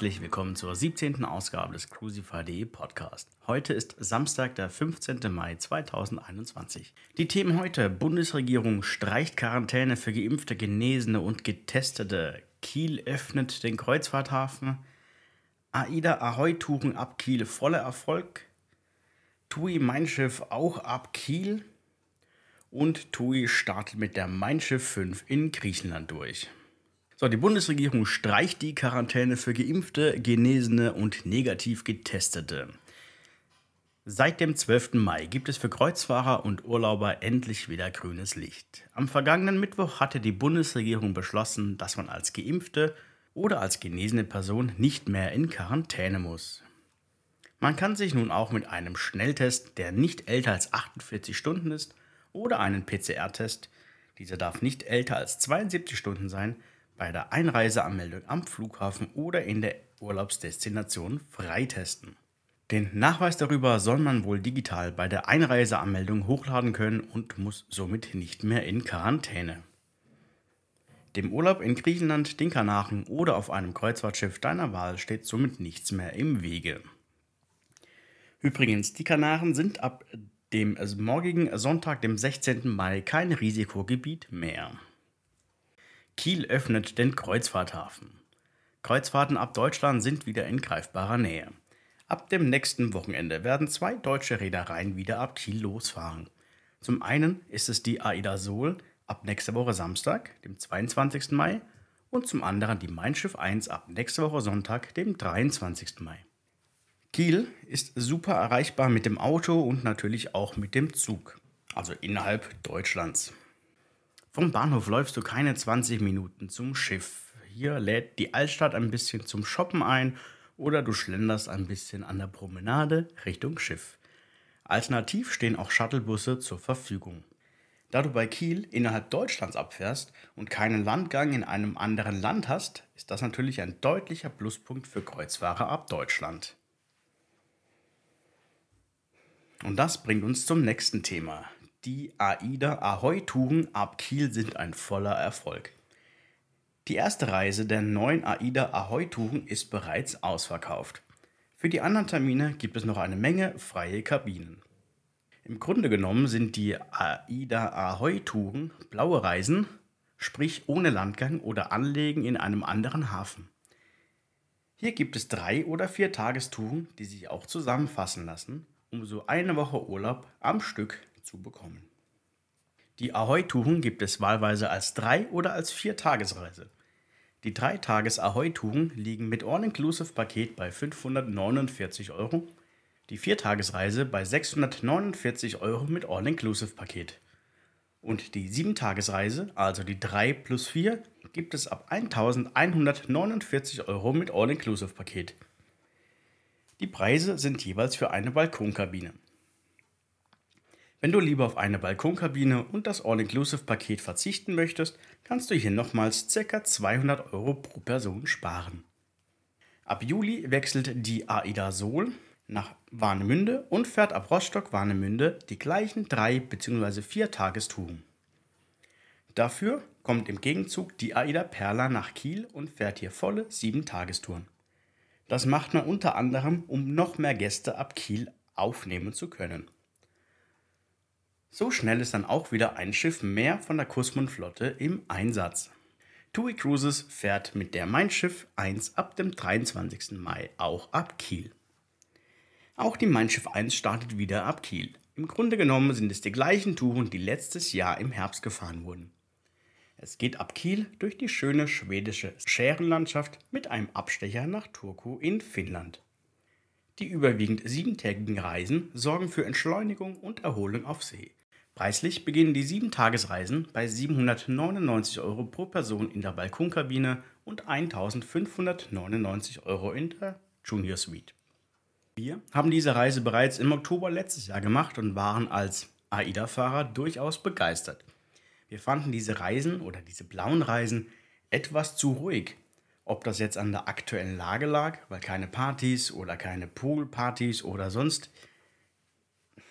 herzlich willkommen zur 17. Ausgabe des Crucify.de Podcast. Heute ist Samstag, der 15. Mai 2021. Die Themen heute: Bundesregierung streicht Quarantäne für Geimpfte, Genesene und Getestete. Kiel öffnet den Kreuzfahrthafen. AIDA Ahoi-Touren ab Kiel voller Erfolg. TUI Mein Schiff auch ab Kiel. Und TUI startet mit der Mein Schiff 5 in Griechenland durch. So, die Bundesregierung streicht die Quarantäne für Geimpfte, Genesene und negativ Getestete. Seit dem 12. Mai gibt es für Kreuzfahrer und Urlauber endlich wieder grünes Licht. Am vergangenen Mittwoch hatte die Bundesregierung beschlossen, dass man als Geimpfte oder als genesene Person nicht mehr in Quarantäne muss. Man kann sich nun auch mit einem Schnelltest, der nicht älter als 48 Stunden ist, oder einen PCR-Test, dieser darf nicht älter als 72 Stunden sein, bei der Einreiseanmeldung am Flughafen oder in der Urlaubsdestination freitesten. Den Nachweis darüber soll man wohl digital bei der Einreiseanmeldung hochladen können und muss somit nicht mehr in Quarantäne. Dem Urlaub in Griechenland, den Kanaren oder auf einem Kreuzfahrtschiff deiner Wahl steht somit nichts mehr im Wege. Übrigens, die Kanaren sind ab dem morgigen Sonntag, dem 16. Mai, kein Risikogebiet mehr. Kiel öffnet den Kreuzfahrthafen. Kreuzfahrten ab Deutschland sind wieder in greifbarer Nähe. Ab dem nächsten Wochenende werden zwei deutsche Reedereien wieder ab Kiel losfahren. Zum einen ist es die AIDA Sol ab nächster Woche Samstag, dem 22. Mai, und zum anderen die Mein Schiff 1 ab nächster Woche Sonntag, dem 23. Mai. Kiel ist super erreichbar mit dem Auto und natürlich auch mit dem Zug, also innerhalb Deutschlands. Vom Bahnhof läufst du keine 20 Minuten zum Schiff. Hier lädt die Altstadt ein bisschen zum Shoppen ein oder du schlenderst ein bisschen an der Promenade Richtung Schiff. Alternativ stehen auch Shuttlebusse zur Verfügung. Da du bei Kiel innerhalb Deutschlands abfährst und keinen Landgang in einem anderen Land hast, ist das natürlich ein deutlicher Pluspunkt für Kreuzfahrer ab Deutschland. Und das bringt uns zum nächsten Thema, die AIDA Ahoi-Touren ab Kiel sind ein voller Erfolg. Die erste Reise der neuen AIDA Ahoi-Touren ist bereits ausverkauft. Für die anderen Termine gibt es noch eine Menge freie Kabinen. Im Grunde genommen sind die AIDA Ahoi-Touren blaue Reisen, sprich ohne Landgang oder Anlegen in einem anderen Hafen. Hier gibt es drei oder vier Tagestouren, die sich auch zusammenfassen lassen, um so eine Woche Urlaub am Stück zu bekommen. Die Ahoi-Touren gibt es wahlweise als drei oder als vier Tagesreise. Die drei Tages Ahoi-Touren liegen mit All-Inclusive-Paket bei 549 Euro, die Viertagesreise bei 649 Euro mit All-Inclusive-Paket. Und die 7-Tagesreise, also die 3 plus 4, gibt es ab 1149 Euro mit All-Inclusive-Paket. Die Preise sind jeweils für eine Balkonkabine. Wenn du lieber auf eine Balkonkabine und das All-Inclusive-Paket verzichten möchtest, kannst du hier nochmals ca. 200 Euro pro Person sparen. Ab Juli wechselt die AIDA Sol nach Warnemünde und fährt ab Rostock-Warnemünde die gleichen drei bzw. vier Tagestouren. Dafür kommt im Gegenzug die AIDA Perla nach Kiel und fährt hier volle sieben Tagestouren. Das macht man unter anderem, um noch mehr Gäste ab Kiel aufnehmen zu können. So schnell ist dann auch wieder ein Schiff mehr von der Kusmund-Flotte im Einsatz. TUI Cruises fährt mit der Mein Schiff 1 ab dem 23. Mai auch ab Kiel. Auch die Mein Schiff 1 startet wieder ab Kiel. Im Grunde genommen sind es die gleichen Touren, die letztes Jahr im Herbst gefahren wurden. Es geht ab Kiel durch die schöne schwedische Schärenlandschaft mit einem Abstecher nach Turku in Finnland. Die überwiegend siebentägigen Reisen sorgen für Entschleunigung und Erholung auf See. Preislich beginnen die 7-Tagesreisen bei 799 Euro pro Person in der Balkonkabine und 1599 Euro in der Junior Suite. Wir haben diese Reise bereits im Oktober letztes Jahr gemacht und waren als AIDA-Fahrer durchaus begeistert. Wir fanden diese Reisen oder diese blauen Reisen etwas zu ruhig. Ob das jetzt an der aktuellen Lage lag, weil keine Partys oder keine Poolpartys oder sonst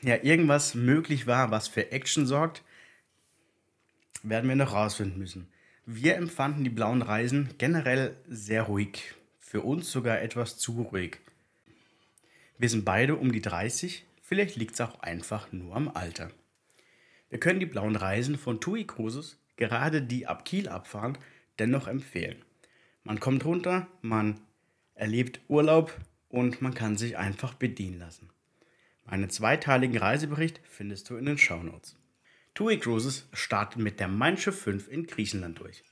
ja, irgendwas möglich war, was für Action sorgt, werden wir noch rausfinden müssen. Wir empfanden die blauen Reisen generell sehr ruhig für uns sogar etwas zu ruhig. Wir sind beide um die 30, vielleicht liegt es auch einfach nur am Alter. Wir können die blauen Reisen von TUI Cruises, gerade die ab Kiel abfahren, dennoch empfehlen. Man kommt runter, man erlebt Urlaub und man kann sich einfach bedienen lassen. Meinen zweiteiligen Reisebericht findest du in den Shownotes. TUI Cruises startet mit der Mein Schiff 5 in Griechenland durch.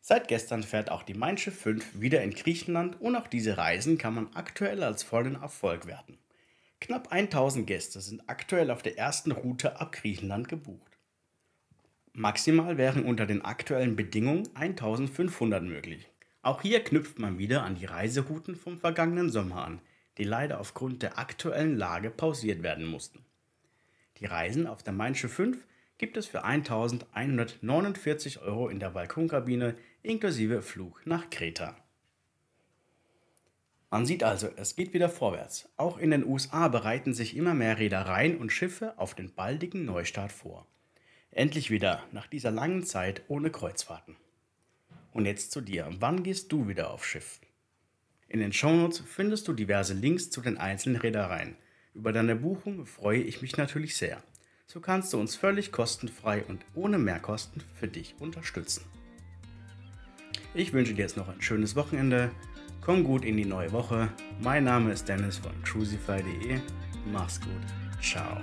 Seit gestern fährt auch die Mein Schiff 5 wieder in Griechenland und auch diese Reisen kann man aktuell als vollen Erfolg werten. Knapp 1000 Gäste sind aktuell auf der ersten Route ab Griechenland gebucht. Maximal wären unter den aktuellen Bedingungen 1500 möglich. Auch hier knüpft man wieder an die Reiserouten vom vergangenen Sommer an, die leider aufgrund der aktuellen Lage pausiert werden mussten. Die Reisen auf der Main 5 gibt es für 1149 Euro in der Balkonkabine inklusive Flug nach Kreta. Man sieht also, es geht wieder vorwärts. Auch in den USA bereiten sich immer mehr Reedereien und Schiffe auf den baldigen Neustart vor. Endlich wieder nach dieser langen Zeit ohne Kreuzfahrten. Und jetzt zu dir. Wann gehst du wieder aufs Schiff? In den Shownotes findest du diverse Links zu den einzelnen Reedereien. Über deine Buchung freue ich mich natürlich sehr. So kannst du uns völlig kostenfrei und ohne Mehrkosten für dich unterstützen. Ich wünsche dir jetzt noch ein schönes Wochenende. Komm gut in die neue Woche. Mein Name ist Dennis von crucify.de. Mach's gut. Ciao.